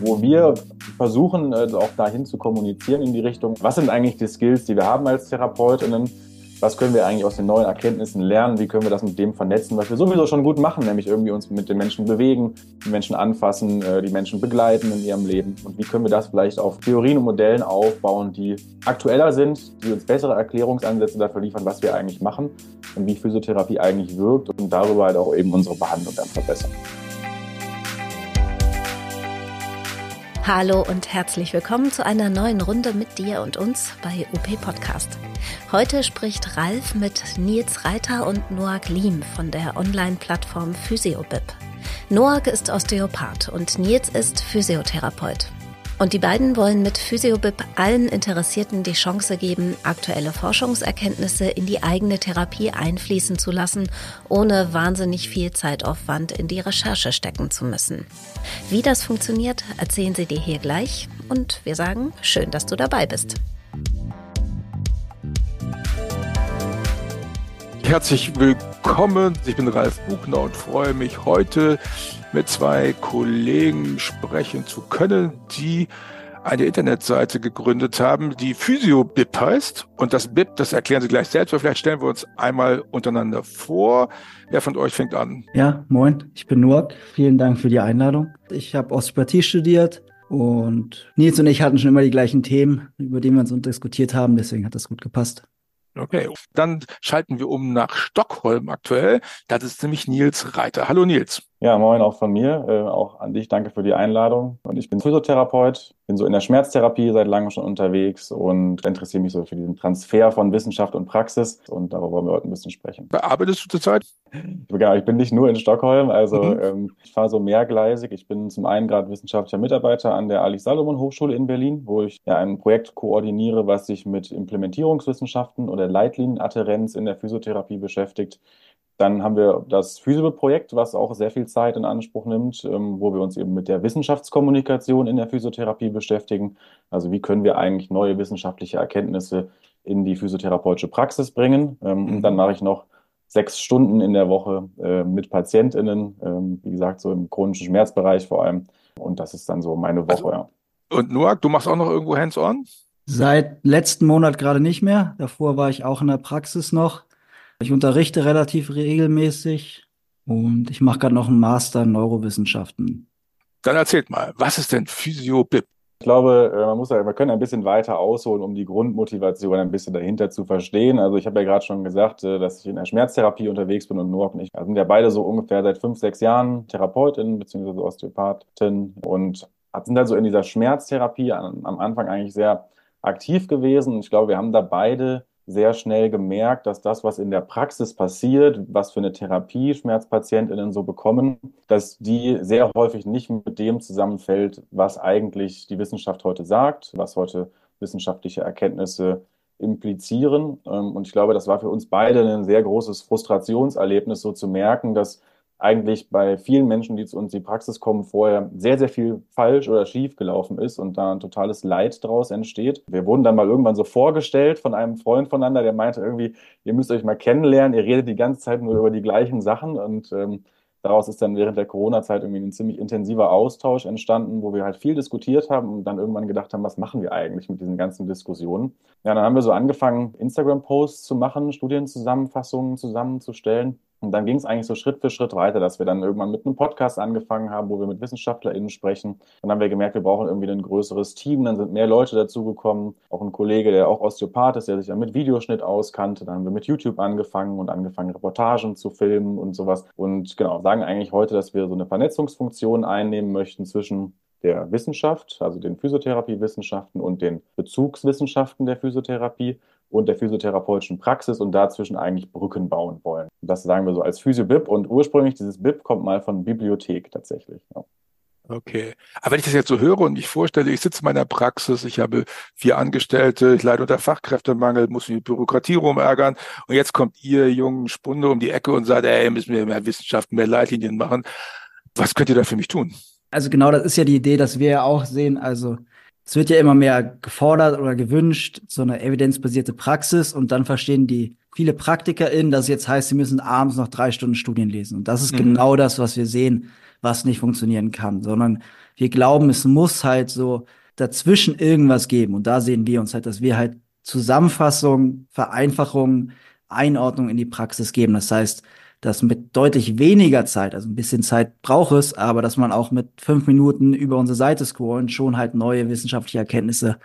wo wir versuchen, äh, auch dahin zu kommunizieren in die Richtung, was sind eigentlich die Skills, die wir haben als Therapeutinnen, was können wir eigentlich aus den neuen Erkenntnissen lernen, wie können wir das mit dem vernetzen, was wir sowieso schon gut machen, nämlich irgendwie uns mit den Menschen bewegen, die Menschen anfassen, äh, die Menschen begleiten in ihrem Leben? Und wie können wir das vielleicht auf Theorien und Modellen aufbauen, die aktueller sind, die uns bessere Erklärungsansätze dafür liefern, was wir eigentlich machen und wie Physiotherapie eigentlich wirkt und darüber halt auch eben unsere Behandlung dann verbessern. Hallo und herzlich willkommen zu einer neuen Runde mit dir und uns bei UP Podcast. Heute spricht Ralf mit Nils Reiter und Noak Lim von der Online-Plattform PhysioBib. Noak ist Osteopath und Nils ist Physiotherapeut. Und die beiden wollen mit PhysioBib allen Interessierten die Chance geben, aktuelle Forschungserkenntnisse in die eigene Therapie einfließen zu lassen, ohne wahnsinnig viel Zeitaufwand in die Recherche stecken zu müssen. Wie das funktioniert, erzählen sie dir hier gleich und wir sagen, schön, dass du dabei bist. Herzlich willkommen. Ich bin Ralf Buchner und freue mich heute mit zwei Kollegen sprechen zu können, die eine Internetseite gegründet haben, die PhysioBib heißt. Und das BIP, das erklären Sie gleich selbst, aber vielleicht stellen wir uns einmal untereinander vor. Wer von euch fängt an? Ja, moin, ich bin Noak. Vielen Dank für die Einladung. Ich habe Osteopathie studiert und Nils und ich hatten schon immer die gleichen Themen, über die wir uns diskutiert haben. Deswegen hat das gut gepasst. Okay, dann schalten wir um nach Stockholm aktuell. Das ist nämlich Nils Reiter. Hallo Nils. Ja, moin auch von mir. Äh, auch an dich danke für die Einladung. Und ich bin Physiotherapeut, bin so in der Schmerztherapie seit langem schon unterwegs und interessiere mich so für diesen Transfer von Wissenschaft und Praxis. Und darüber wollen wir heute ein bisschen sprechen. Bearbeitest du zurzeit? Genau, ich bin nicht nur in Stockholm, also mhm. ähm, ich fahre so mehrgleisig. Ich bin zum einen gerade wissenschaftlicher Mitarbeiter an der Ali-Salomon Hochschule in Berlin, wo ich ja ein Projekt koordiniere, was sich mit Implementierungswissenschaften oder Leitlinienadherenz in der Physiotherapie beschäftigt. Dann haben wir das Physio-Projekt, was auch sehr viel Zeit in Anspruch nimmt, ähm, wo wir uns eben mit der Wissenschaftskommunikation in der Physiotherapie beschäftigen. Also wie können wir eigentlich neue wissenschaftliche Erkenntnisse in die physiotherapeutische Praxis bringen. Ähm, mhm. Und dann mache ich noch sechs Stunden in der Woche äh, mit PatientInnen, ähm, wie gesagt, so im chronischen Schmerzbereich vor allem. Und das ist dann so meine Woche, also, ja. Und Noak, du machst auch noch irgendwo Hands-on? Seit letzten Monat gerade nicht mehr. Davor war ich auch in der Praxis noch. Ich unterrichte relativ regelmäßig und ich mache gerade noch einen Master in Neurowissenschaften. Dann erzählt mal, was ist denn Physio-BIP? Ich glaube, äh, man muss ja, wir können ein bisschen weiter ausholen, um die Grundmotivation ein bisschen dahinter zu verstehen. Also ich habe ja gerade schon gesagt, äh, dass ich in der Schmerztherapie unterwegs bin und Noak und ich sind ja beide so ungefähr seit fünf, sechs Jahren Therapeutin bzw. Osteopathin und sind also in dieser Schmerztherapie am Anfang eigentlich sehr aktiv gewesen. Ich glaube, wir haben da beide sehr schnell gemerkt, dass das, was in der Praxis passiert, was für eine Therapie SchmerzpatientInnen so bekommen, dass die sehr häufig nicht mit dem zusammenfällt, was eigentlich die Wissenschaft heute sagt, was heute wissenschaftliche Erkenntnisse implizieren. Ähm, und ich glaube, das war für uns beide ein sehr großes Frustrationserlebnis, so zu merken, dass eigentlich bei vielen Menschen, die zu uns in die Praxis kommen, vorher sehr, sehr viel falsch oder schief gelaufen ist und da ein totales Leid daraus entsteht. Wir wurden dann mal irgendwann so vorgestellt von einem Freund voneinander, der meinte irgendwie, ihr müsst euch mal kennenlernen, ihr redet die ganze Zeit nur über die gleichen Sachen und ähm, daraus ist dann während der Corona-Zeit irgendwie ein ziemlich intensiver Austausch entstanden, wo wir halt viel diskutiert haben und dann irgendwann gedacht haben, was machen wir eigentlich mit diesen ganzen Diskussionen? Ja, dann haben wir so angefangen, Instagram-Posts zu machen, Studienzusammenfassungen zusammenzustellen und dann ging es eigentlich so Schritt für Schritt weiter, dass wir dann irgendwann mit einem Podcast angefangen haben, wo wir mit WissenschaftlerInnen sprechen. Dann haben wir gemerkt, wir brauchen irgendwie ein größeres Team. Dann sind mehr Leute dazugekommen. Auch ein Kollege, der auch Osteopath ist, der sich dann mit Videoschnitt auskannte. Dann haben wir mit YouTube angefangen und angefangen, Reportagen zu filmen und sowas. Und genau, sagen eigentlich heute, dass wir so eine Vernetzungsfunktion einnehmen möchten zwischen der Wissenschaft, also den Physiotherapiewissenschaften und den Bezugswissenschaften der Physiotherapie und der physiotherapeutischen Praxis und dazwischen eigentlich Brücken bauen wollen. Das sagen wir so als Physio-BIP und ursprünglich dieses BIP kommt mal von Bibliothek tatsächlich. Ja. Okay. Aber wenn ich das jetzt so höre und mich vorstelle, ich sitze in meiner Praxis, ich habe vier Angestellte, ich leide unter Fachkräftemangel, muss mich mit Bürokratie rumärgern und jetzt kommt ihr jungen Spunde um die Ecke und sagt, ey, müssen wir mehr Wissenschaft, mehr Leitlinien machen. Was könnt ihr da für mich tun? Also genau, das ist ja die Idee, dass wir ja auch sehen, also es wird ja immer mehr gefordert oder gewünscht, so eine evidenzbasierte Praxis und dann verstehen die viele PraktikerInnen, dass es jetzt heißt, sie müssen abends noch drei Stunden Studien lesen. Und das ist mhm. genau das, was wir sehen, was nicht funktionieren kann, sondern wir glauben, es muss halt so dazwischen irgendwas geben. Und da sehen wir uns halt, dass wir halt Zusammenfassung, Vereinfachung, Einordnung in die Praxis geben. Das heißt, dass mit deutlich weniger Zeit, also ein bisschen Zeit braucht es, aber dass man auch mit fünf Minuten über unsere Seite scrollen schon halt neue wissenschaftliche Erkenntnisse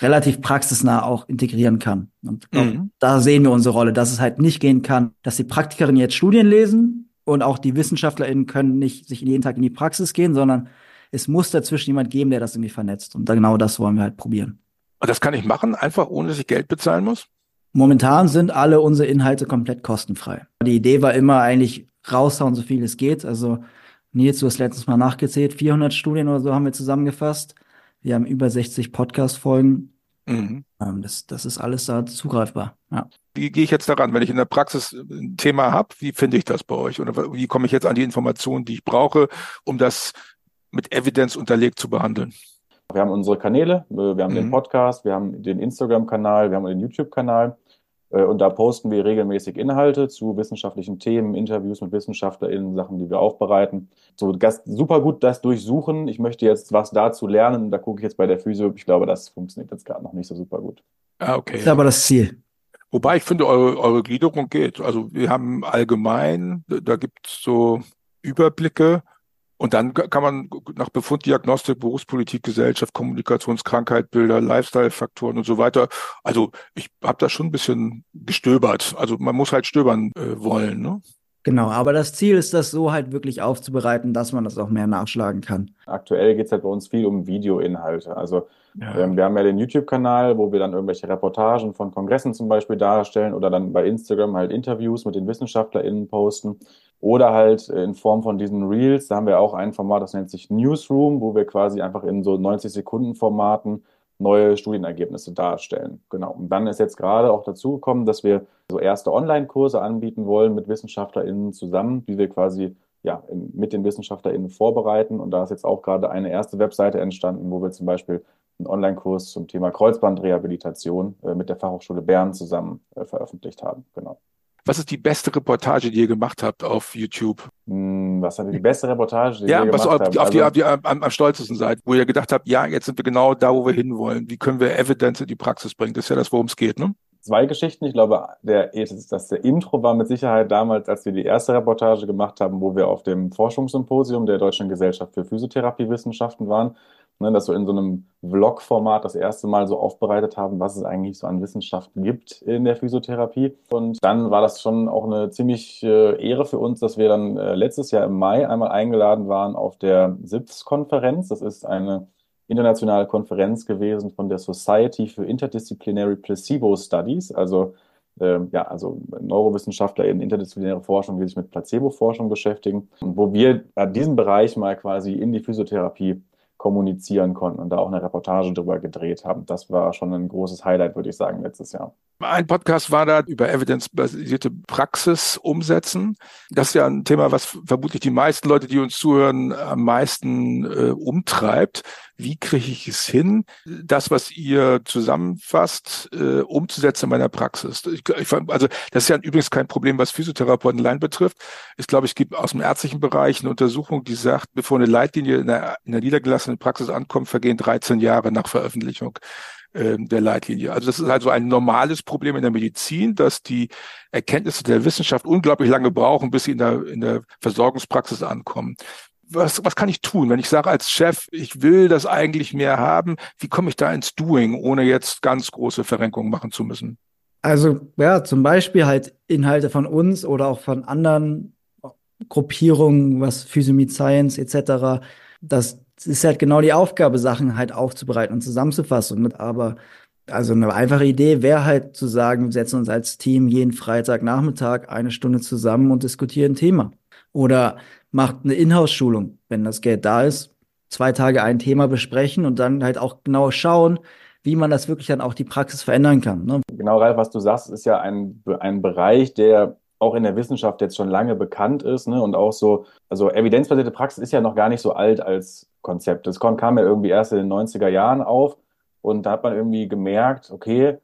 relativ praxisnah auch integrieren kann. Und glaub, mhm. da sehen wir unsere Rolle, dass es halt nicht gehen kann, dass die Praktikerinnen jetzt Studien lesen und auch die WissenschaftlerInnen können nicht sich jeden Tag in die Praxis gehen, sondern es muss dazwischen jemand geben, der das irgendwie vernetzt. Und genau das wollen wir halt probieren. Und das kann ich machen, einfach ohne dass ich Geld bezahlen muss? Momentan sind alle unsere Inhalte komplett kostenfrei. Die Idee war immer eigentlich raushauen, so viel es geht. Also Nils, du hast letztens mal nachgezählt, 400 Studien oder so haben wir zusammengefasst. Wir haben über 60 Podcast-Folgen. Mhm. Ähm, das, das ist alles da zugreifbar. Ja. Wie gehe ich jetzt daran, wenn ich in der Praxis ein Thema habe? Wie finde ich das bei euch? Oder wie komme ich jetzt an die Informationen, die ich brauche, um das mit Evidenz unterlegt zu behandeln? Wir haben unsere Kanäle, wir haben mhm. den Podcast, wir haben den Instagram-Kanal, wir haben den YouTube-Kanal. Äh, und da posten wir regelmäßig Inhalte zu wissenschaftlichen Themen, Interviews mit WissenschaftlerInnen, Sachen, die wir aufbereiten. So das, super gut das durchsuchen. Ich möchte jetzt was dazu lernen. Da gucke ich jetzt bei der Physio. Ich glaube, das funktioniert jetzt gerade noch nicht so super gut. Ah, okay. Das ist aber das Ziel. Wobei ich finde, eure, eure Gliederung geht. Also wir haben allgemein, da gibt es so Überblicke und dann kann man nach Befunddiagnostik, Berufspolitik, Gesellschaft, Kommunikationskrankheit, Bilder, Lifestyle-Faktoren und so weiter. Also ich habe da schon ein bisschen gestöbert. Also man muss halt stöbern äh, wollen. Ne? Genau, aber das Ziel ist, das so halt wirklich aufzubereiten, dass man das auch mehr nachschlagen kann. Aktuell geht es halt bei uns viel um Videoinhalte. Also ja. ähm, wir haben ja den YouTube-Kanal, wo wir dann irgendwelche Reportagen von Kongressen zum Beispiel darstellen oder dann bei Instagram halt Interviews mit den WissenschaftlerInnen posten. Oder halt in Form von diesen Reels, da haben wir auch ein Format, das nennt sich Newsroom, wo wir quasi einfach in so 90 Sekunden Formaten neue Studienergebnisse darstellen. Genau. Und dann ist jetzt gerade auch dazu gekommen, dass wir so erste Online-Kurse anbieten wollen mit WissenschaftlerInnen zusammen, die wir quasi ja, mit den WissenschaftlerInnen vorbereiten. Und da ist jetzt auch gerade eine erste Webseite entstanden, wo wir zum Beispiel einen Online-Kurs zum Thema Kreuzbandrehabilitation äh, mit der Fachhochschule Bern zusammen äh, veröffentlicht haben. Genau. Was ist die beste Reportage, die ihr gemacht habt auf YouTube? Hm, was hat die beste Reportage, die ja, ihr was gemacht habt? Auf die, also, die, am, am stolzesten seid, wo ihr gedacht habt, ja, jetzt sind wir genau da, wo wir hinwollen. Wie können wir Evidence in die Praxis bringen? Das ist ja das, worum es geht, ne? Zwei Geschichten. Ich glaube, der, das, der Intro war mit Sicherheit damals, als wir die erste Reportage gemacht haben, wo wir auf dem Forschungssymposium der Deutschen Gesellschaft für Physiotherapiewissenschaften waren ne, dass wir in so einem Vlog-Format das erste Mal so aufbereitet haben, was es eigentlich so an Wissenschaft gibt in der Physiotherapie. Und dann war das schon auch eine ziemlich äh, Ehre für uns, dass wir dann äh, letztes Jahr im Mai einmal eingeladen waren auf der SIPS-Konferenz. Das ist eine internationale Konferenz gewesen von der Society for Interdisciplinary Placebo Studies, also äh, ja, also Neurowissenschaftler in interdisziplinäre Forschung, die sich mit Placebo-Forschung beschäftigen, wo wir diesen Bereich mal quasi in die Physiotherapie kommunizieren konnten und da auch eine Reportage drüber gedreht haben. Das war schon ein großes Highlight, würde ich sagen, letztes Jahr. Ein Podcast war da über evidenzbasierte Praxis umsetzen. Das ist ja ein Thema, was vermutlich die meisten Leute, die uns zuhören, am meisten äh, umtreibt. Wie kriege ich es hin, das, was ihr zusammenfasst, äh, umzusetzen in meiner Praxis? Ich, ich, also das ist ja übrigens kein Problem, was Physiotherapeuten allein betrifft. Ich glaube, es gibt aus dem ärztlichen Bereich eine Untersuchung, die sagt, bevor eine Leitlinie in der, in der niedergelassenen Praxis ankommt, vergehen 13 Jahre nach Veröffentlichung ähm, der Leitlinie. Also das ist also ein normales Problem in der Medizin, dass die Erkenntnisse der Wissenschaft unglaublich lange brauchen, bis sie in der, in der Versorgungspraxis ankommen. Was, was kann ich tun, wenn ich sage als Chef, ich will das eigentlich mehr haben? Wie komme ich da ins Doing, ohne jetzt ganz große Verrenkungen machen zu müssen? Also ja, zum Beispiel halt Inhalte von uns oder auch von anderen Gruppierungen, was Physiomid Science etc. Das es ist halt genau die Aufgabe, Sachen halt aufzubereiten und zusammenzufassen. Aber also eine einfache Idee wäre halt zu sagen, wir setzen uns als Team jeden Freitagnachmittag eine Stunde zusammen und diskutieren ein Thema. Oder macht eine Inhouse-Schulung, wenn das Geld da ist, zwei Tage ein Thema besprechen und dann halt auch genau schauen, wie man das wirklich dann auch die Praxis verändern kann. Ne? Genau, Ralf, was du sagst, ist ja ein, ein Bereich, der auch in der Wissenschaft jetzt schon lange bekannt ist ne? und auch so, also evidenzbasierte Praxis ist ja noch gar nicht so alt als Konzept. Das kam ja irgendwie erst in den 90er Jahren auf und da hat man irgendwie gemerkt, okay,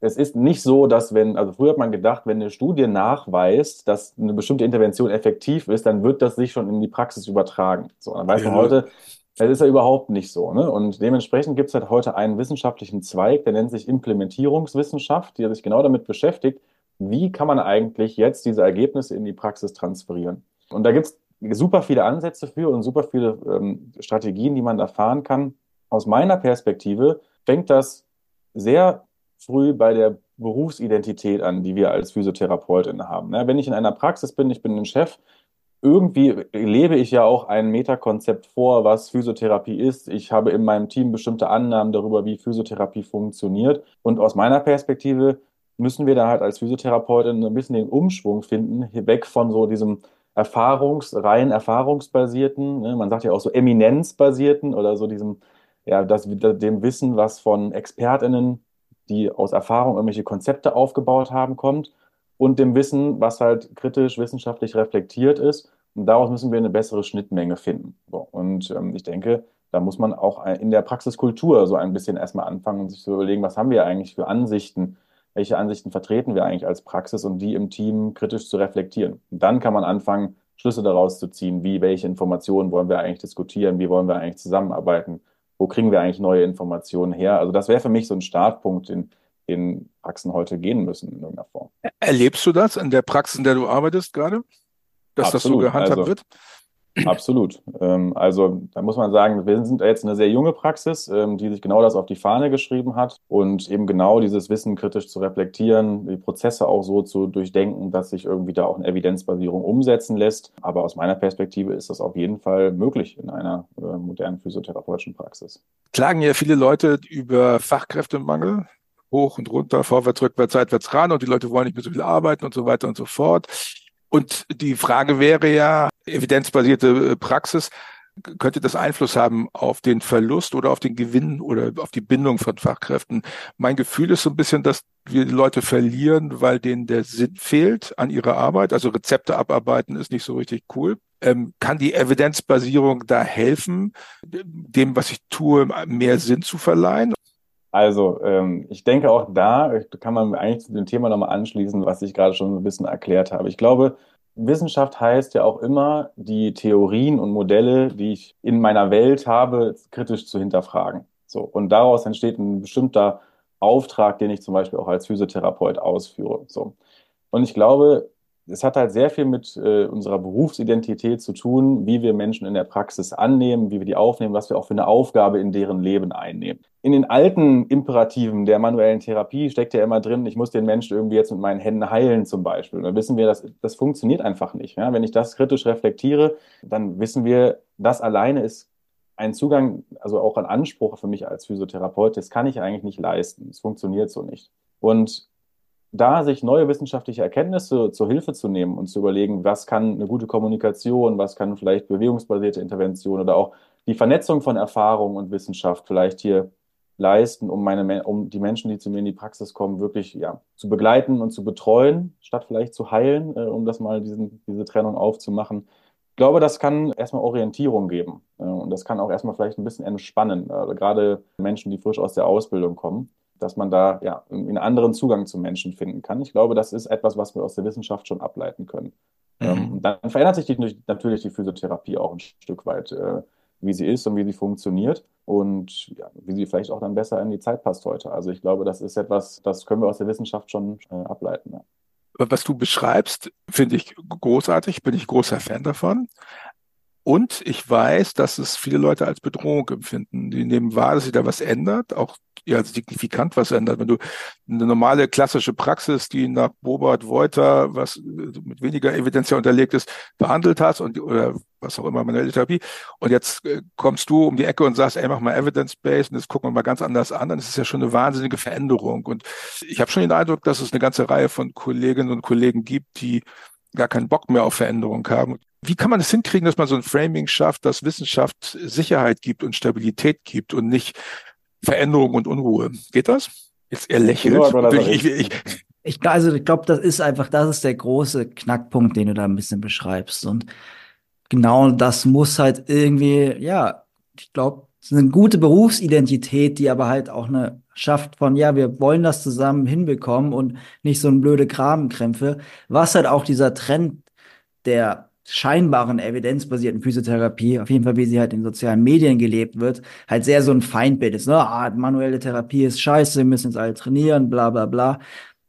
es ist nicht so, dass wenn, also früher hat man gedacht, wenn eine Studie nachweist, dass eine bestimmte Intervention effektiv ist, dann wird das sich schon in die Praxis übertragen. So, dann weiß ja. man heute, Das ist ja überhaupt nicht so. Ne? Und dementsprechend gibt es halt heute einen wissenschaftlichen Zweig, der nennt sich Implementierungswissenschaft, der sich genau damit beschäftigt, wie kann man eigentlich jetzt diese Ergebnisse in die Praxis transferieren. Und da gibt es super viele Ansätze für und super viele ähm, Strategien, die man da fahren kann. Aus meiner Perspektive fängt das sehr früh bei der Berufsidentität an, die wir als Physiotherapeutinnen haben. Ne? Wenn ich in einer Praxis bin, ich bin ein Chef, irgendwie lebe ich ja auch ein Metakonzept vor, was Physiotherapie ist. Ich habe in meinem Team bestimmte Annahmen darüber, wie Physiotherapie funktioniert. Und aus meiner Perspektive müssen wir da halt als Physiotherapeutin ein bisschen den Umschwung finden, weg von so diesem Erfahrungs-, rein erfahrungsbasierten, ne? man sagt ja auch so eminenzbasierten oder so diesem, ja, das, dem Wissen, was von ExpertInnen, die aus Erfahrung irgendwelche Konzepte aufgebaut haben, kommt und dem Wissen, was halt kritisch, wissenschaftlich reflektiert ist. Und daraus müssen wir eine bessere Schnittmenge finden. So, und ähm, ich denke, da muss man auch in der Praxiskultur so ein bisschen erstmal anfangen und sich zu überlegen, was haben wir eigentlich für Ansichten, welche Ansichten vertreten wir eigentlich als Praxis und die im Team kritisch zu reflektieren. Und dann kann man anfangen, Schlüsse daraus zu ziehen, wie, welche Informationen wollen wir eigentlich diskutieren, wie wollen wir eigentlich zusammenarbeiten, wo kriegen wir eigentlich neue Informationen her. Also das wäre für mich so ein Startpunkt, den, in Praxen heute gehen müssen in irgendeiner Form. Erlebst du das in der Praxis, in der du arbeitest gerade? Dass Absolut. das so gehandhabt also, wird? Absolut. Ähm, also da muss man sagen, wir sind jetzt eine sehr junge Praxis, ähm, die sich genau das auf die Fahne geschrieben hat und eben genau dieses Wissen kritisch zu reflektieren, die Prozesse auch so zu durchdenken, dass sich irgendwie da auch eine Evidenzbasierung umsetzen lässt. Aber aus meiner Perspektive ist das auf jeden Fall möglich in einer äh, modernen physiotherapeutischen Praxis. Klagen ja viele Leute über Fachkräftemangel hoch und runter, vorwärts, rückwärts, seitwärts ran und die Leute wollen nicht mehr so viel arbeiten und so weiter und so fort. Und die Frage wäre ja, evidenzbasierte äh, Praxis, könnte das Einfluss haben auf den Verlust oder auf den Gewinn oder auf die Bindung von Fachkräften? Mein Gefühl ist so ein bisschen, dass wir Leute verlieren, weil denen der Sinn fehlt an ihrer Arbeit. Also Rezepte abarbeiten ist nicht so richtig cool. Ähm, kann die Evidenzbasierung da helfen, dem, was ich tue, mehr Sinn zu verleihen? Also, ähm, ich denke auch da kann man eigentlich zu dem Thema nochmal anschließen, was ich gerade schon ein bisschen erklärt habe. Ich glaube, Wissenschaft heißt ja auch immer, die Theorien und Modelle, die ich in meiner Welt habe, kritisch zu hinterfragen. So. Und daraus entsteht ein bestimmter Auftrag, den ich zum Beispiel auch als Physiotherapeut ausführe. So. Und ich glaube, es hat halt sehr viel mit äh, unserer Berufsidentität zu tun, wie wir Menschen in der Praxis annehmen, wie wir die aufnehmen, was wir auch für eine Aufgabe in deren Leben einnehmen. In den alten Imperativen der manuellen Therapie steckt ja immer drin, ich muss den Menschen irgendwie jetzt mit meinen Händen heilen zum Beispiel. Dann wissen wir, dass das funktioniert einfach nicht. Ja? Wenn ich das kritisch reflektiere, dann wissen wir, das alleine ist ein Zugang, also auch ein Anspruch für mich als Physiotherapeut, das kann ich eigentlich nicht leisten. Es funktioniert so nicht. Und da sich neue wissenschaftliche Erkenntnisse zur Hilfe zu nehmen und zu überlegen, was kann eine gute Kommunikation, was kann vielleicht bewegungsbasierte Intervention oder auch die Vernetzung von Erfahrung und Wissenschaft vielleicht hier leisten, um meine, um die Menschen, die zu mir in die Praxis kommen, wirklich ja, zu begleiten und zu betreuen, statt vielleicht zu heilen, äh, um das mal diesen, diese Trennung aufzumachen. Ich glaube, das kann erstmal Orientierung geben äh, und das kann auch erstmal vielleicht ein bisschen entspannen, äh, gerade Menschen, die frisch aus der Ausbildung kommen dass man da ja einen anderen Zugang zu Menschen finden kann. Ich glaube, das ist etwas, was wir aus der Wissenschaft schon ableiten können. Mhm. Ähm, dann verändert sich die, natürlich die Physiotherapie auch ein Stück weit, äh, wie sie ist und wie sie funktioniert und ja, wie sie vielleicht auch dann besser in die Zeit passt heute. Also ich glaube, das ist etwas, das können wir aus der Wissenschaft schon äh, ableiten. Ja. Was du beschreibst, finde ich großartig, bin ich großer Fan davon. Und ich weiß, dass es viele Leute als Bedrohung empfinden. Die nehmen wahr, dass sich da was ändert, auch ja, signifikant was ändert. Wenn du eine normale klassische Praxis, die nach Bobart Wolter, was mit weniger Evidenz ja unterlegt ist, behandelt hast und oder was auch immer, manuelle Therapie, und jetzt äh, kommst du um die Ecke und sagst, ey, mach mal Evidence-Based und das gucken wir mal ganz anders an, dann ist es ja schon eine wahnsinnige Veränderung. Und ich habe schon den Eindruck, dass es eine ganze Reihe von Kolleginnen und Kollegen gibt, die gar keinen Bock mehr auf Veränderung haben. Wie kann man es hinkriegen, dass man so ein Framing schafft, dass Wissenschaft Sicherheit gibt und Stabilität gibt und nicht Veränderung und Unruhe? Geht das? Jetzt er lächelt. Ich, ich, ich, ich, also ich glaube, das ist einfach, das ist der große Knackpunkt, den du da ein bisschen beschreibst. Und genau das muss halt irgendwie, ja, ich glaube, eine gute Berufsidentität, die aber halt auch eine schafft von, ja, wir wollen das zusammen hinbekommen und nicht so ein blöde Grabenkrämpfe, was halt auch dieser Trend der scheinbaren evidenzbasierten Physiotherapie, auf jeden Fall wie sie halt in sozialen Medien gelebt wird, halt sehr so ein Feindbild ist. Ne? Ah, manuelle Therapie ist scheiße, wir müssen jetzt alle trainieren, bla bla bla.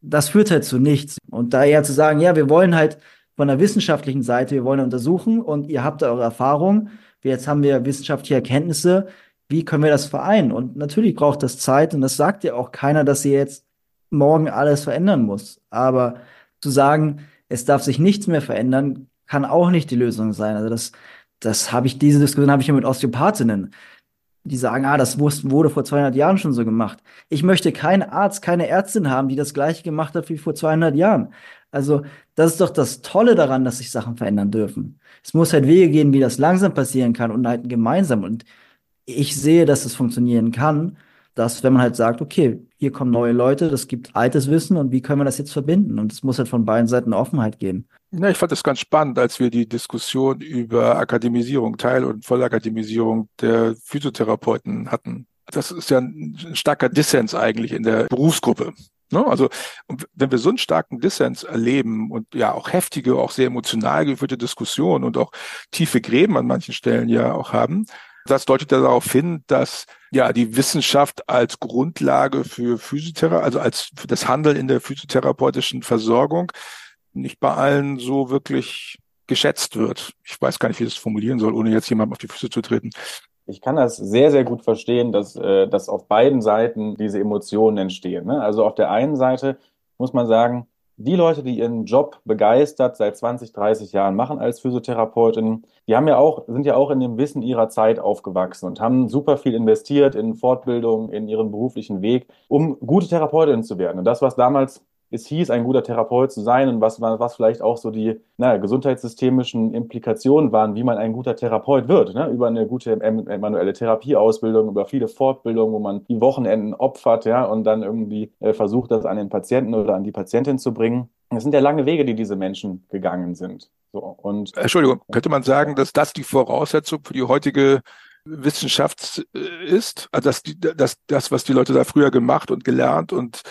Das führt halt zu nichts. Und da eher zu sagen, ja, wir wollen halt von der wissenschaftlichen Seite, wir wollen untersuchen und ihr habt da eure Erfahrung. Jetzt haben wir wissenschaftliche Erkenntnisse. Wie können wir das vereinen? Und natürlich braucht das Zeit und das sagt ja auch keiner, dass sie jetzt morgen alles verändern muss. Aber zu sagen, es darf sich nichts mehr verändern, kann auch nicht die Lösung sein. Also das, das habe ich, diese Diskussion habe ich ja mit Osteopathinnen. Die sagen, ah, das wurde vor 200 Jahren schon so gemacht. Ich möchte keinen Arzt, keine Ärztin haben, die das Gleiche gemacht hat wie vor 200 Jahren. Also, das ist doch das Tolle daran, dass sich Sachen verändern dürfen. Es muss halt Wege gehen, wie das langsam passieren kann und halt gemeinsam. Und ich sehe, dass es funktionieren kann, dass wenn man halt sagt, okay, hier kommen neue Leute, das gibt altes Wissen und wie können wir das jetzt verbinden? Und es muss halt von beiden Seiten Offenheit geben. Ja, ich fand das ganz spannend, als wir die Diskussion über Akademisierung, Teil- und Vollakademisierung der Physiotherapeuten hatten. Das ist ja ein, ein starker Dissens eigentlich in der Berufsgruppe. Ne? Also wenn wir so einen starken Dissens erleben und ja auch heftige, auch sehr emotional geführte Diskussionen und auch tiefe Gräben an manchen Stellen ja auch haben, das deutet ja darauf hin, dass ja die Wissenschaft als Grundlage für Physiotherapie, also als für das Handeln in der physiotherapeutischen Versorgung nicht bei allen so wirklich geschätzt wird. Ich weiß gar nicht, wie ich das formulieren soll, ohne jetzt jemandem auf die Füße zu treten. Ich kann das sehr, sehr gut verstehen, dass, äh, dass auf beiden Seiten diese Emotionen entstehen. Ne? Also auf der einen Seite muss man sagen, die Leute, die ihren Job begeistert seit 20, 30 Jahren machen als Physiotherapeutin, die haben ja auch, sind ja auch in dem Wissen ihrer Zeit aufgewachsen und haben super viel investiert in Fortbildung, in ihren beruflichen Weg, um gute Therapeutin zu werden. Und das, was damals es hieß, ein guter Therapeut zu sein und was, was vielleicht auch so die naja, gesundheitssystemischen Implikationen waren, wie man ein guter Therapeut wird. Ne? Über eine gute manuelle Therapieausbildung, über viele Fortbildungen, wo man die Wochenenden opfert ja, und dann irgendwie äh, versucht, das an den Patienten oder an die Patientin zu bringen. Es sind ja lange Wege, die diese Menschen gegangen sind. So, und Entschuldigung, könnte man sagen, dass das die Voraussetzung für die heutige Wissenschaft äh, ist? Also dass die, dass das, was die Leute da früher gemacht und gelernt und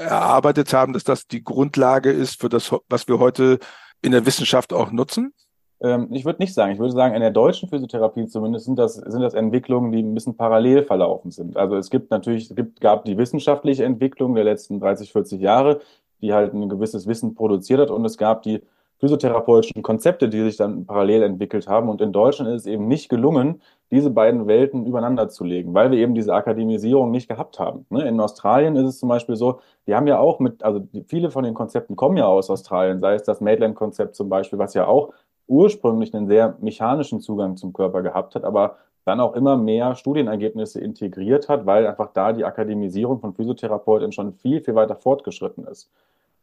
erarbeitet haben, dass das die Grundlage ist für das, was wir heute in der Wissenschaft auch nutzen? Ähm, ich würde nicht sagen. Ich würde sagen, in der deutschen Physiotherapie zumindest sind das, sind das Entwicklungen, die ein bisschen parallel verlaufen sind. Also es gibt natürlich, es gibt, gab die wissenschaftliche Entwicklung der letzten 30, 40 Jahre, die halt ein gewisses Wissen produziert hat und es gab die physiotherapeutischen Konzepte, die sich dann parallel entwickelt haben. Und in Deutschland ist es eben nicht gelungen, diese beiden Welten übereinander zu legen, weil wir eben diese Akademisierung nicht gehabt haben. Ne? In Australien ist es zum Beispiel so, die haben ja auch mit, also viele von den Konzepten kommen ja aus Australien, sei es das Maitland-Konzept zum Beispiel, was ja auch ursprünglich einen sehr mechanischen Zugang zum Körper gehabt hat, aber dann auch immer mehr Studienergebnisse integriert hat, weil einfach da die Akademisierung von Physiotherapeuten schon viel, viel weiter fortgeschritten ist.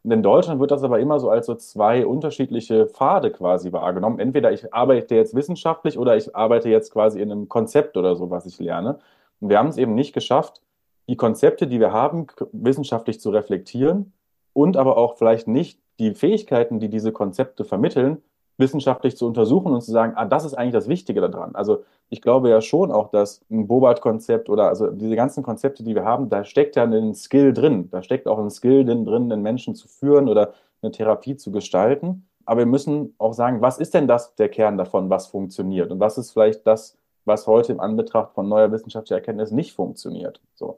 In Deutschland wird das aber immer so als so zwei unterschiedliche Pfade quasi wahrgenommen. Entweder ich arbeite jetzt wissenschaftlich oder ich arbeite jetzt quasi in einem Konzept oder so, was ich lerne. Und wir haben es eben nicht geschafft, die Konzepte, die wir haben, wissenschaftlich zu reflektieren und aber auch vielleicht nicht die Fähigkeiten, die diese Konzepte vermitteln, wissenschaftlich zu untersuchen und zu sagen, ah, das ist eigentlich das Wichtige daran. Also ich glaube ja schon auch, dass ein Bobart-Konzept oder also diese ganzen Konzepte, die wir haben, da steckt ja ein Skill drin. Da steckt auch ein Skill drin, den Menschen zu führen oder eine Therapie zu gestalten. Aber wir müssen auch sagen, was ist denn das der Kern davon, was funktioniert? Und was ist vielleicht das, was heute im Anbetracht von neuer wissenschaftlicher Erkenntnis nicht funktioniert? So.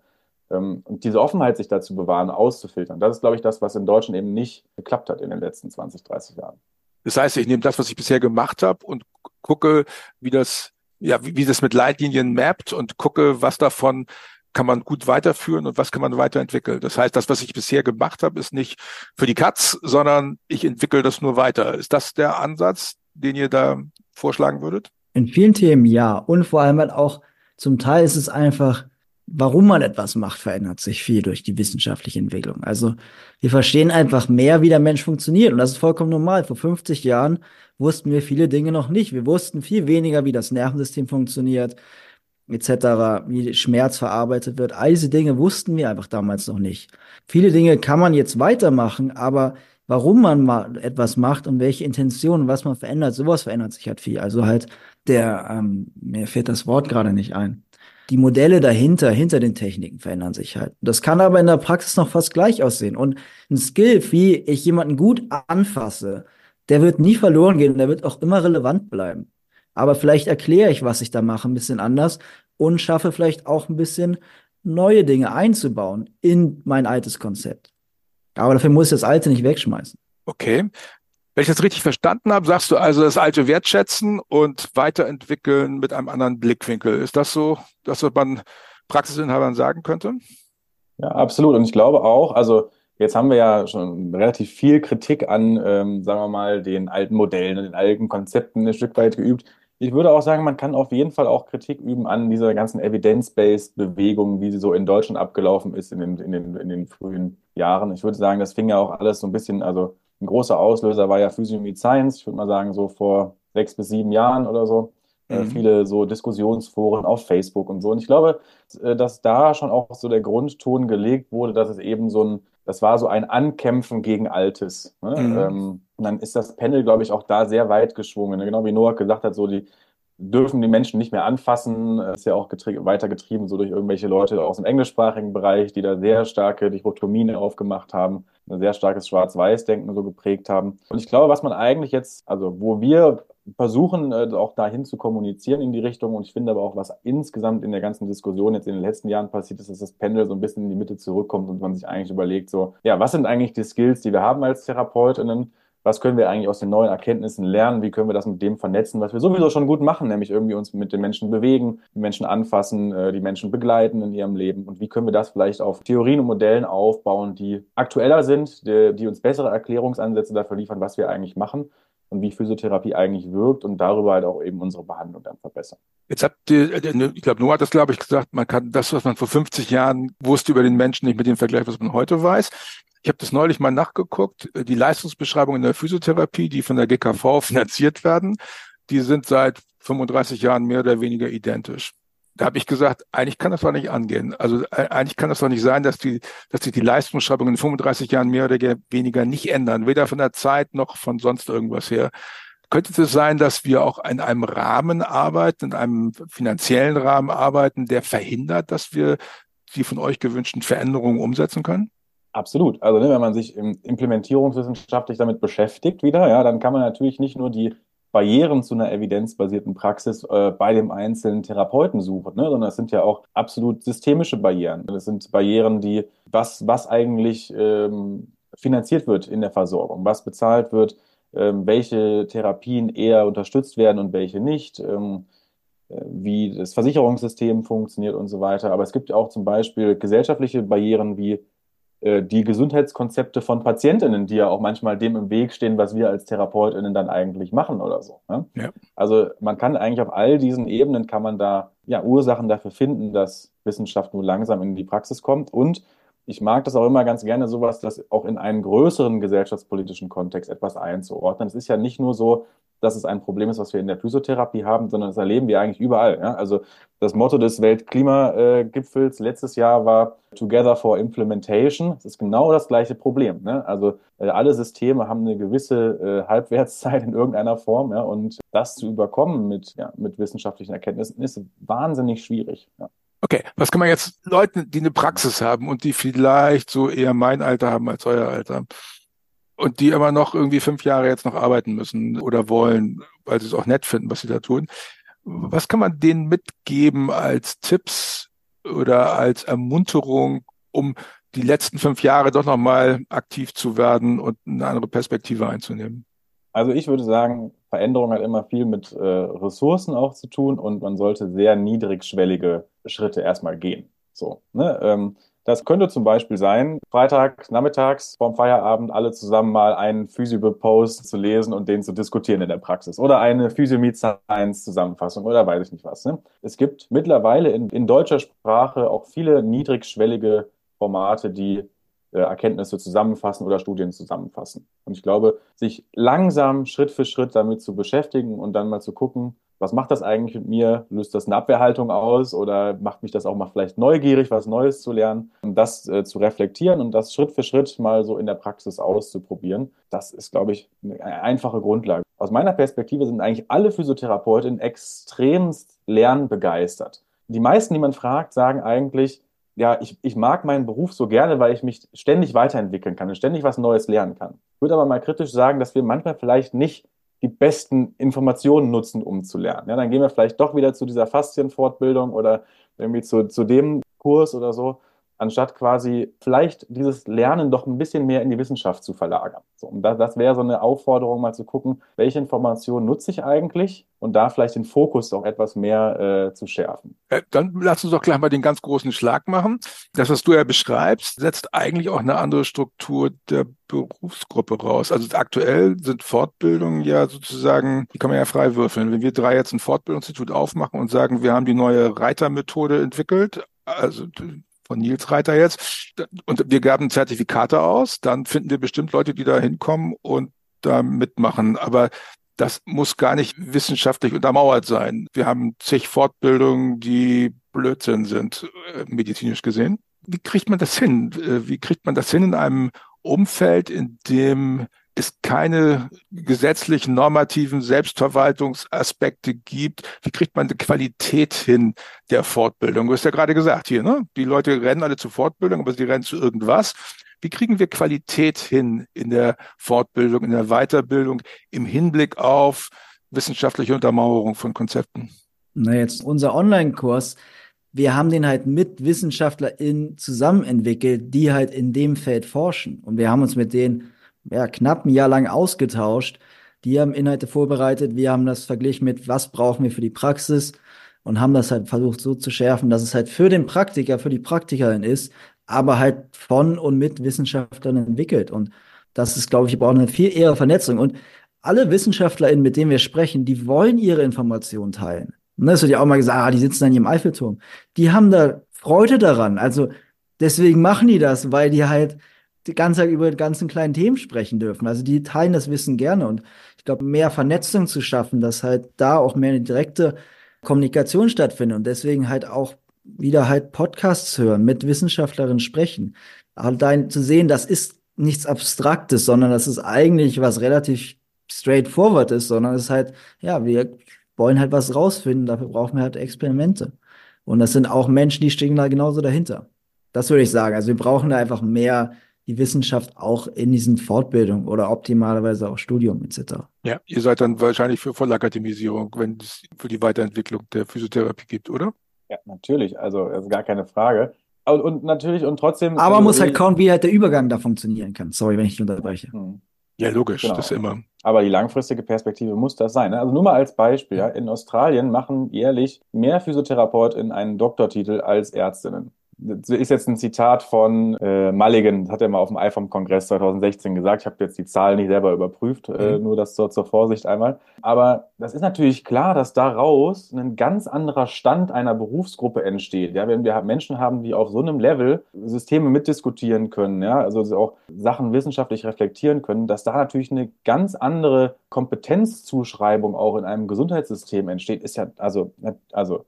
Ähm, und diese Offenheit, sich dazu bewahren, auszufiltern, das ist, glaube ich, das, was in Deutschland eben nicht geklappt hat in den letzten 20, 30 Jahren. Das heißt, ich nehme das, was ich bisher gemacht habe und gucke, wie das, ja, wie, wie das mit Leitlinien mappt und gucke, was davon kann man gut weiterführen und was kann man weiterentwickeln. Das heißt, das, was ich bisher gemacht habe, ist nicht für die Katz, sondern ich entwickle das nur weiter. Ist das der Ansatz, den ihr da vorschlagen würdet? In vielen Themen ja. Und vor allem halt auch zum Teil ist es einfach warum man etwas macht, verändert sich viel durch die wissenschaftliche Entwicklung. Also wir verstehen einfach mehr, wie der Mensch funktioniert. Und das ist vollkommen normal. Vor 50 Jahren wussten wir viele Dinge noch nicht. Wir wussten viel weniger, wie das Nervensystem funktioniert, etc., wie Schmerz verarbeitet wird. All diese Dinge wussten wir einfach damals noch nicht. Viele Dinge kann man jetzt weitermachen, aber warum man mal etwas macht und welche Intentionen, was man verändert, sowas verändert sich halt viel. Also halt der, ähm, mir fällt das Wort gerade nicht ein die Modelle dahinter, hinter den Techniken verändern sich halt. Das kann aber in der Praxis noch fast gleich aussehen. Und ein Skill, wie ich jemanden gut anfasse, der wird nie verloren gehen und der wird auch immer relevant bleiben. Aber vielleicht erkläre ich, was ich da mache, ein bisschen anders und schaffe vielleicht auch ein bisschen neue Dinge einzubauen in mein altes Konzept. Aber dafür muss ich das alte nicht wegschmeißen. Okay. Wenn ich das richtig verstanden habe, sagst du also das alte wertschätzen und weiterentwickeln mit einem anderen Blickwinkel. Ist das so, das, was man Praxisinhabern sagen könnte? Ja, absolut. Und ich glaube auch, also jetzt haben wir ja schon relativ viel Kritik an, ähm, sagen wir mal, den alten Modellen und den alten Konzepten ein Stück weit geübt. Ich würde auch sagen, man kann auf jeden Fall auch Kritik üben an dieser ganzen Evidence-Based-Bewegung, wie sie so in Deutschland abgelaufen ist in den, in, den, in den frühen Jahren. Ich würde sagen, das fing ja auch alles so ein bisschen, also ein großer Auslöser war ja Physio Meet Science. Ich würde mal sagen, so vor sechs bis sieben Jahren oder so. Äh, mhm. viele so Diskussionsforen auf Facebook und so. Und ich glaube, äh, dass da schon auch so der Grundton gelegt wurde, dass es eben so ein, das war so ein Ankämpfen gegen Altes. Ne? Mhm. Ähm, und dann ist das Panel, glaube ich, auch da sehr weit geschwungen. Ne? Genau wie Noah gesagt hat, so die dürfen die Menschen nicht mehr anfassen. Ist ja auch getrie weiter getrieben so durch irgendwelche Leute aus dem englischsprachigen Bereich, die da sehr starke Dichotomien aufgemacht haben, ein sehr starkes Schwarz-Weiß-Denken so geprägt haben. Und ich glaube, was man eigentlich jetzt, also wo wir versuchen, äh, auch dahin zu kommunizieren in die Richtung. Und ich finde aber auch, was insgesamt in der ganzen Diskussion jetzt in den letzten Jahren passiert ist, dass das Pendel so ein bisschen in die Mitte zurückkommt und man sich eigentlich überlegt, so, ja, was sind eigentlich die Skills, die wir haben als Therapeutinnen? Was können wir eigentlich aus den neuen Erkenntnissen lernen? Wie können wir das mit dem vernetzen, was wir sowieso schon gut machen, nämlich irgendwie uns mit den Menschen bewegen, die Menschen anfassen, äh, die Menschen begleiten in ihrem Leben? Und wie können wir das vielleicht auf Theorien und Modellen aufbauen, die aktueller sind, die, die uns bessere Erklärungsansätze dafür liefern, was wir eigentlich machen? und wie Physiotherapie eigentlich wirkt und darüber halt auch eben unsere Behandlung dann verbessern. Jetzt habt ihr, äh, ich glaube, Noah hat das, glaube ich, gesagt, man kann das, was man vor 50 Jahren wusste über den Menschen, nicht mit dem Vergleich, was man heute weiß. Ich habe das neulich mal nachgeguckt. Die Leistungsbeschreibungen in der Physiotherapie, die von der GKV finanziert werden, die sind seit 35 Jahren mehr oder weniger identisch da habe ich gesagt, eigentlich kann das doch nicht angehen. Also äh, eigentlich kann das doch nicht sein, dass die, dass sich die Leistungsschreibungen in 35 Jahren mehr oder weniger nicht ändern, weder von der Zeit noch von sonst irgendwas her. Könnte es sein, dass wir auch in einem Rahmen arbeiten, in einem finanziellen Rahmen arbeiten, der verhindert, dass wir die von euch gewünschten Veränderungen umsetzen können? Absolut. Also ne, wenn man sich implementierungswissenschaftlich damit beschäftigt wieder, ja, dann kann man natürlich nicht nur die Barrieren zu einer evidenzbasierten Praxis äh, bei dem einzelnen Therapeuten suchen, ne? sondern es sind ja auch absolut systemische Barrieren. Das sind Barrieren, die, was, was eigentlich ähm, finanziert wird in der Versorgung, was bezahlt wird, ähm, welche Therapien eher unterstützt werden und welche nicht, ähm, äh, wie das Versicherungssystem funktioniert und so weiter. Aber es gibt ja auch zum Beispiel gesellschaftliche Barrieren wie die Gesundheitskonzepte von Patientinnen, die ja auch manchmal dem im Weg stehen, was wir als Therapeutinnen dann eigentlich machen oder so. Ne? Ja. Also man kann eigentlich auf all diesen Ebenen kann man da ja Ursachen dafür finden, dass Wissenschaft nur langsam in die Praxis kommt. Und ich mag das auch immer ganz gerne, sowas, das auch in einen größeren gesellschaftspolitischen Kontext etwas einzuordnen. Es ist ja nicht nur so, dass es ein Problem ist, was wir in der Physiotherapie haben, sondern das erleben wir eigentlich überall. Ja? Also das Motto des Weltklimagipfels letztes Jahr war Together for Implementation. Das ist genau das gleiche Problem. Ne? Also äh, alle Systeme haben eine gewisse äh, Halbwertszeit in irgendeiner Form. Ja? Und das zu überkommen mit, ja, mit wissenschaftlichen Erkenntnissen ist wahnsinnig schwierig. Ja. Okay, was kann man jetzt Leuten, die eine Praxis haben und die vielleicht so eher mein Alter haben als euer Alter, und die immer noch irgendwie fünf Jahre jetzt noch arbeiten müssen oder wollen, weil sie es auch nett finden, was sie da tun. Was kann man denen mitgeben als Tipps oder als Ermunterung, um die letzten fünf Jahre doch nochmal aktiv zu werden und eine andere Perspektive einzunehmen? Also ich würde sagen, Veränderung hat immer viel mit äh, Ressourcen auch zu tun und man sollte sehr niedrigschwellige Schritte erstmal gehen. So, ne? Ähm, das könnte zum Beispiel sein, Freitag nachmittags vorm Feierabend alle zusammen mal einen Physio-Post zu lesen und den zu diskutieren in der Praxis. Oder eine Physio-Meet Science Zusammenfassung oder weiß ich nicht was. Ne? Es gibt mittlerweile in, in deutscher Sprache auch viele niedrigschwellige Formate, die äh, Erkenntnisse zusammenfassen oder Studien zusammenfassen. Und ich glaube, sich langsam Schritt für Schritt damit zu beschäftigen und dann mal zu gucken, was macht das eigentlich mit mir? Löst das eine Abwehrhaltung aus oder macht mich das auch mal vielleicht neugierig, was Neues zu lernen? Und das äh, zu reflektieren und das Schritt für Schritt mal so in der Praxis auszuprobieren, das ist, glaube ich, eine einfache Grundlage. Aus meiner Perspektive sind eigentlich alle Physiotherapeutinnen extremst lernbegeistert. Die meisten, die man fragt, sagen eigentlich, ja, ich, ich mag meinen Beruf so gerne, weil ich mich ständig weiterentwickeln kann und ständig was Neues lernen kann. Ich würde aber mal kritisch sagen, dass wir manchmal vielleicht nicht die besten Informationen nutzen, um zu lernen. Ja, dann gehen wir vielleicht doch wieder zu dieser Faszienfortbildung oder irgendwie zu, zu dem Kurs oder so anstatt quasi vielleicht dieses Lernen doch ein bisschen mehr in die Wissenschaft zu verlagern. So, und das, das wäre so eine Aufforderung, mal zu gucken, welche Informationen nutze ich eigentlich und da vielleicht den Fokus auch etwas mehr äh, zu schärfen. Äh, dann lass uns doch gleich mal den ganz großen Schlag machen. Das, was du ja beschreibst, setzt eigentlich auch eine andere Struktur der Berufsgruppe raus. Also aktuell sind Fortbildungen ja sozusagen, die kann man ja frei würfeln. Wenn wir drei jetzt ein Fortbildungsinstitut aufmachen und sagen, wir haben die neue Reitermethode entwickelt, also von Nils Reiter jetzt. Und wir gaben Zertifikate aus, dann finden wir bestimmt Leute, die da hinkommen und da mitmachen. Aber das muss gar nicht wissenschaftlich untermauert sein. Wir haben zig Fortbildungen, die Blödsinn sind, äh, medizinisch gesehen. Wie kriegt man das hin? Äh, wie kriegt man das hin in einem Umfeld, in dem es keine gesetzlichen, normativen Selbstverwaltungsaspekte gibt. Wie kriegt man die Qualität hin der Fortbildung? Du hast ja gerade gesagt hier, ne? Die Leute rennen alle zur Fortbildung, aber sie rennen zu irgendwas. Wie kriegen wir Qualität hin in der Fortbildung, in der Weiterbildung im Hinblick auf wissenschaftliche Untermauerung von Konzepten? Na, jetzt unser Online-Kurs, wir haben den halt mit WissenschaftlerInnen zusammen entwickelt, die halt in dem Feld forschen. Und wir haben uns mit denen ja, knapp ein Jahr lang ausgetauscht. Die haben Inhalte vorbereitet, wir haben das verglichen mit, was brauchen wir für die Praxis und haben das halt versucht so zu schärfen, dass es halt für den Praktiker, für die Praktikerin ist, aber halt von und mit Wissenschaftlern entwickelt. Und das ist, glaube ich, braucht eine viel eher Vernetzung. Und alle WissenschaftlerInnen, mit denen wir sprechen, die wollen ihre Informationen teilen. Und das wird ja auch mal gesagt, ah, die sitzen dann hier im Eiffelturm. Die haben da Freude daran. Also deswegen machen die das, weil die halt die ganze Zeit über die ganzen kleinen Themen sprechen dürfen. Also die teilen das Wissen gerne und ich glaube, mehr Vernetzung zu schaffen, dass halt da auch mehr eine direkte Kommunikation stattfindet und deswegen halt auch wieder halt Podcasts hören, mit Wissenschaftlerinnen sprechen. Halt da zu sehen, das ist nichts Abstraktes, sondern das ist eigentlich was relativ straightforward ist, sondern es ist halt, ja, wir wollen halt was rausfinden, dafür brauchen wir halt Experimente. Und das sind auch Menschen, die stehen da genauso dahinter. Das würde ich sagen. Also wir brauchen da einfach mehr die Wissenschaft auch in diesen Fortbildungen oder optimalerweise auch Studium etc. Ja, ihr seid dann wahrscheinlich für Vollakademisierung, wenn es für die Weiterentwicklung der Physiotherapie gibt, oder? Ja, natürlich. Also, also gar keine Frage. Und, und natürlich und trotzdem. Aber man muss halt kaum, wie halt der Übergang da funktionieren kann. Sorry, wenn ich unterbreche. Hm. Ja, logisch, genau. das immer. Aber die langfristige Perspektive muss das sein. Ne? Also nur mal als Beispiel, ja, in Australien machen jährlich mehr PhysiotherapeutInnen einen Doktortitel als Ärztinnen ist jetzt ein Zitat von äh, Mulligan, das hat er mal auf dem IFOM-Kongress 2016 gesagt. Ich habe jetzt die Zahlen nicht selber überprüft, äh, mhm. äh, nur das zur, zur Vorsicht einmal. Aber das ist natürlich klar, dass daraus ein ganz anderer Stand einer Berufsgruppe entsteht. Ja, wenn wir Menschen haben, die auf so einem Level Systeme mitdiskutieren können, ja, also auch Sachen wissenschaftlich reflektieren können, dass da natürlich eine ganz andere Kompetenzzuschreibung auch in einem Gesundheitssystem entsteht, ist ja also also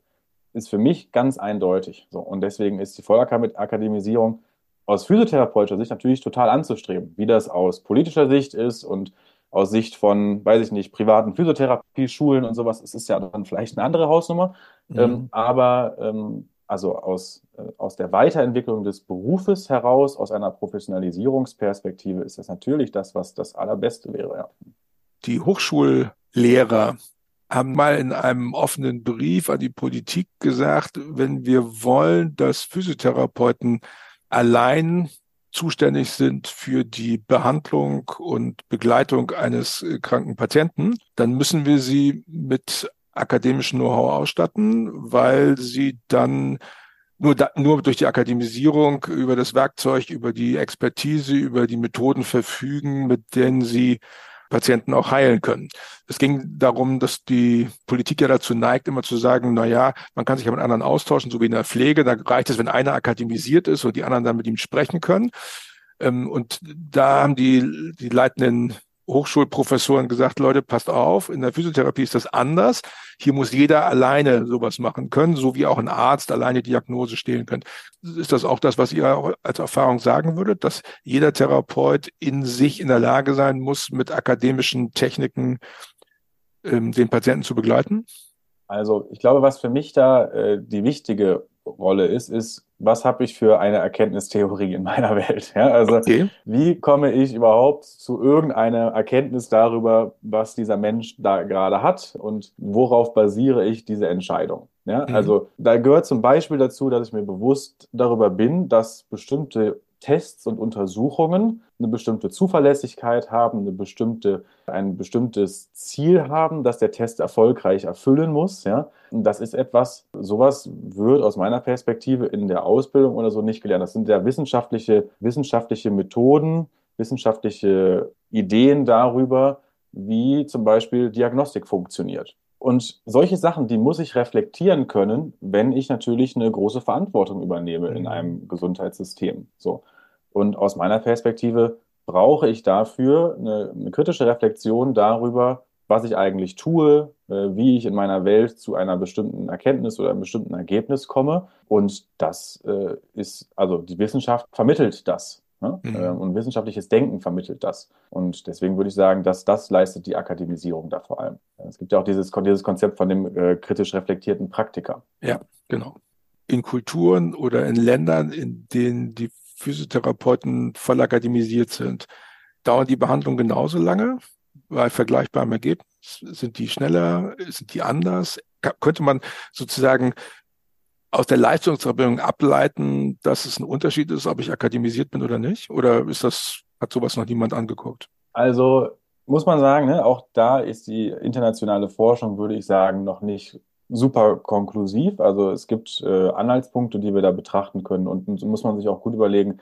ist für mich ganz eindeutig. So, und deswegen ist die Vollakademisierung aus physiotherapeutischer Sicht natürlich total anzustreben. Wie das aus politischer Sicht ist und aus Sicht von, weiß ich nicht, privaten Physiotherapieschulen und sowas, es ist ja dann vielleicht eine andere Hausnummer. Mhm. Ähm, aber ähm, also aus, äh, aus der Weiterentwicklung des Berufes heraus, aus einer Professionalisierungsperspektive, ist das natürlich das, was das Allerbeste wäre. Ja. Die Hochschullehrer haben mal in einem offenen Brief an die Politik gesagt, wenn wir wollen, dass Physiotherapeuten allein zuständig sind für die Behandlung und Begleitung eines äh, kranken Patienten, dann müssen wir sie mit akademischem Know-how ausstatten, weil sie dann nur, da, nur durch die Akademisierung über das Werkzeug, über die Expertise, über die Methoden verfügen, mit denen sie Patienten auch heilen können. Es ging darum, dass die Politik ja dazu neigt, immer zu sagen, na ja, man kann sich ja mit anderen austauschen, so wie in der Pflege. Da reicht es, wenn einer akademisiert ist und die anderen dann mit ihm sprechen können. Ähm, und da haben die, die leitenden Hochschulprofessoren gesagt, Leute, passt auf, in der Physiotherapie ist das anders. Hier muss jeder alleine sowas machen können, so wie auch ein Arzt alleine Diagnose stellen kann. Ist das auch das, was ihr als Erfahrung sagen würdet, dass jeder Therapeut in sich in der Lage sein muss, mit akademischen Techniken ähm, den Patienten zu begleiten? Also ich glaube, was für mich da äh, die wichtige Rolle ist, ist, was habe ich für eine Erkenntnistheorie in meiner Welt? Ja, also okay. wie komme ich überhaupt zu irgendeiner Erkenntnis darüber, was dieser Mensch da gerade hat und worauf basiere ich diese Entscheidung? Ja, mhm. also da gehört zum Beispiel dazu, dass ich mir bewusst darüber bin, dass bestimmte Tests und Untersuchungen eine bestimmte Zuverlässigkeit haben, eine bestimmte, ein bestimmtes Ziel haben, das der Test erfolgreich erfüllen muss. Ja? Und das ist etwas, sowas wird aus meiner Perspektive in der Ausbildung oder so nicht gelernt. Das sind ja wissenschaftliche, wissenschaftliche Methoden, wissenschaftliche Ideen darüber, wie zum Beispiel Diagnostik funktioniert. Und solche Sachen, die muss ich reflektieren können, wenn ich natürlich eine große Verantwortung übernehme in mhm. einem Gesundheitssystem. So. Und aus meiner Perspektive brauche ich dafür eine, eine kritische Reflexion darüber, was ich eigentlich tue, äh, wie ich in meiner Welt zu einer bestimmten Erkenntnis oder einem bestimmten Ergebnis komme. Und das äh, ist, also die Wissenschaft vermittelt das. Ne? Mhm. Ähm, und wissenschaftliches Denken vermittelt das. Und deswegen würde ich sagen, dass das leistet die Akademisierung da vor allem. Es gibt ja auch dieses, dieses Konzept von dem äh, kritisch reflektierten Praktiker. Ja, genau. In Kulturen oder in Ländern, in denen die Physiotherapeuten voll akademisiert sind, dauern die Behandlungen genauso lange bei vergleichbarem Ergebnis? Sind die schneller? Sind die anders? Könnte man sozusagen aus der Leistungserbringung ableiten, dass es ein Unterschied ist, ob ich akademisiert bin oder nicht? Oder ist das, hat sowas noch niemand angeguckt? Also muss man sagen, ne, auch da ist die internationale Forschung, würde ich sagen, noch nicht super konklusiv. Also es gibt äh, Anhaltspunkte, die wir da betrachten können und, und so muss man sich auch gut überlegen,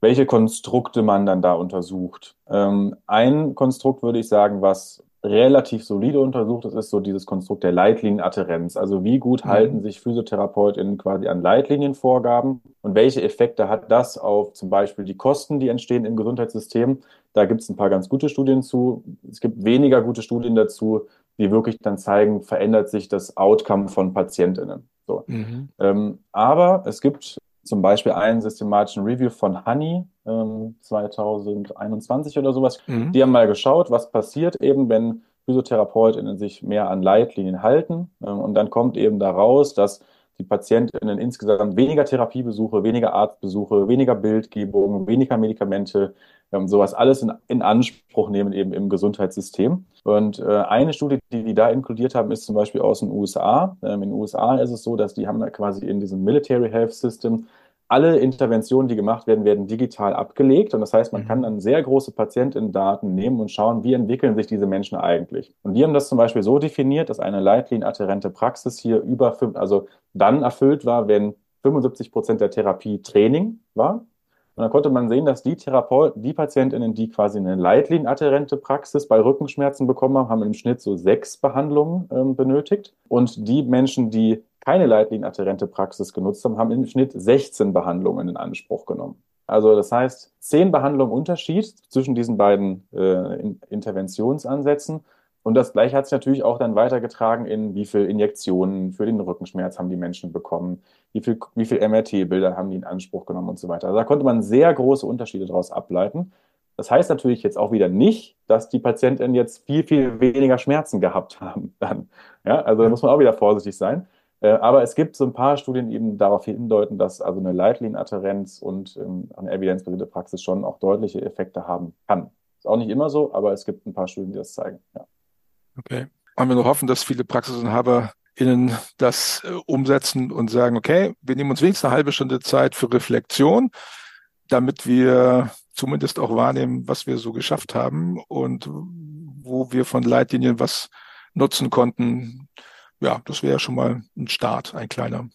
welche Konstrukte man dann da untersucht. Ähm, ein Konstrukt würde ich sagen, was relativ solide untersucht ist, ist so dieses Konstrukt der Leitlinienadherenz. Also wie gut mhm. halten sich PhysiotherapeutInnen quasi an Leitlinienvorgaben und welche Effekte hat das auf zum Beispiel die Kosten, die entstehen im Gesundheitssystem? Da gibt es ein paar ganz gute Studien zu. Es gibt weniger gute Studien dazu, die wirklich dann zeigen, verändert sich das Outcome von PatientInnen. So. Mhm. Ähm, aber es gibt zum Beispiel einen systematischen Review von Honey ähm, 2021 oder sowas. Mhm. Die haben mal geschaut, was passiert eben, wenn PhysiotherapeutInnen sich mehr an Leitlinien halten. Ähm, und dann kommt eben daraus, dass die PatientInnen insgesamt weniger Therapiebesuche, weniger Arztbesuche, weniger Bildgebung, weniger Medikamente, ähm, sowas alles in, in, Anspruch nehmen eben im Gesundheitssystem. Und äh, eine Studie, die die da inkludiert haben, ist zum Beispiel aus den USA. Ähm, in den USA ist es so, dass die haben quasi in diesem Military Health System alle Interventionen, die gemacht werden, werden digital abgelegt. Und das heißt, man mhm. kann dann sehr große Patientendaten nehmen und schauen, wie entwickeln sich diese Menschen eigentlich. Und die haben das zum Beispiel so definiert, dass eine leitlinienadherente Praxis hier über fünf, also dann erfüllt war, wenn 75 Prozent der Therapie Training war. Und dann konnte man sehen, dass die Therapeuten, die Patientinnen, die quasi eine leitlinienadherente Praxis bei Rückenschmerzen bekommen haben, haben im Schnitt so sechs Behandlungen ähm, benötigt. Und die Menschen, die keine leitlinienadherente Praxis genutzt haben, haben im Schnitt 16 Behandlungen in Anspruch genommen. Also das heißt, zehn Behandlungen Unterschied zwischen diesen beiden äh, Interventionsansätzen. Und das gleiche hat sich natürlich auch dann weitergetragen in, wie viel Injektionen für den Rückenschmerz haben die Menschen bekommen, wie viel, wie viel MRT-Bilder haben die in Anspruch genommen und so weiter. Also da konnte man sehr große Unterschiede daraus ableiten. Das heißt natürlich jetzt auch wieder nicht, dass die Patienten jetzt viel, viel weniger Schmerzen gehabt haben dann. Ja, also da muss man auch wieder vorsichtig sein. Äh, aber es gibt so ein paar Studien, die eben darauf hindeuten, dass also eine Leitlinienadherenz und ähm, eine evidenzbasierte Praxis schon auch deutliche Effekte haben kann. Ist auch nicht immer so, aber es gibt ein paar Studien, die das zeigen. Ja. Okay. Wollen wir nur hoffen, dass viele PraxisinhaberInnen das äh, umsetzen und sagen, okay, wir nehmen uns wenigstens eine halbe Stunde Zeit für Reflexion, damit wir zumindest auch wahrnehmen, was wir so geschafft haben und wo wir von Leitlinien was nutzen konnten, ja, das wäre schon mal ein Start, ein kleiner.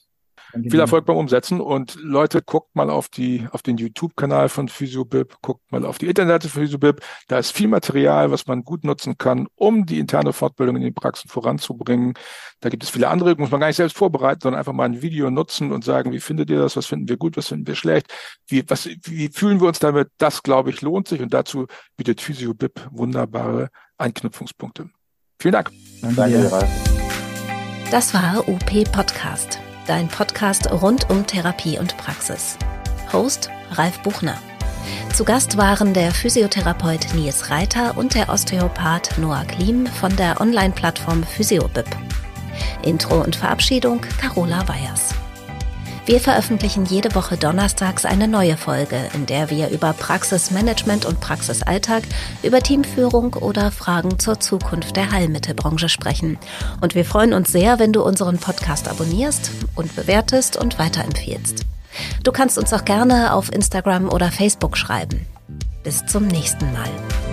Viel Erfolg beim Umsetzen und Leute, guckt mal auf die, auf den YouTube-Kanal von PhysioBib, guckt mal auf die Internetseite von PhysioBib. Da ist viel Material, was man gut nutzen kann, um die interne Fortbildung in den Praxen voranzubringen. Da gibt es viele andere, muss man gar nicht selbst vorbereiten, sondern einfach mal ein Video nutzen und sagen, wie findet ihr das? Was finden wir gut? Was finden wir schlecht? Wie, was, wie fühlen wir uns damit? Das, glaube ich, lohnt sich und dazu bietet PhysioBib wunderbare Anknüpfungspunkte. Vielen Dank. Danke, Danke Ralf. Das war UP Podcast, dein Podcast rund um Therapie und Praxis. Host Ralf Buchner. Zu Gast waren der Physiotherapeut Nils Reiter und der Osteopath Noah Klim von der Online-Plattform PhysioBib. Intro und Verabschiedung Carola Weyers. Wir veröffentlichen jede Woche donnerstags eine neue Folge, in der wir über Praxismanagement und Praxisalltag, über Teamführung oder Fragen zur Zukunft der Heilmittelbranche sprechen. Und wir freuen uns sehr, wenn du unseren Podcast abonnierst und bewertest und weiterempfiehlst. Du kannst uns auch gerne auf Instagram oder Facebook schreiben. Bis zum nächsten Mal.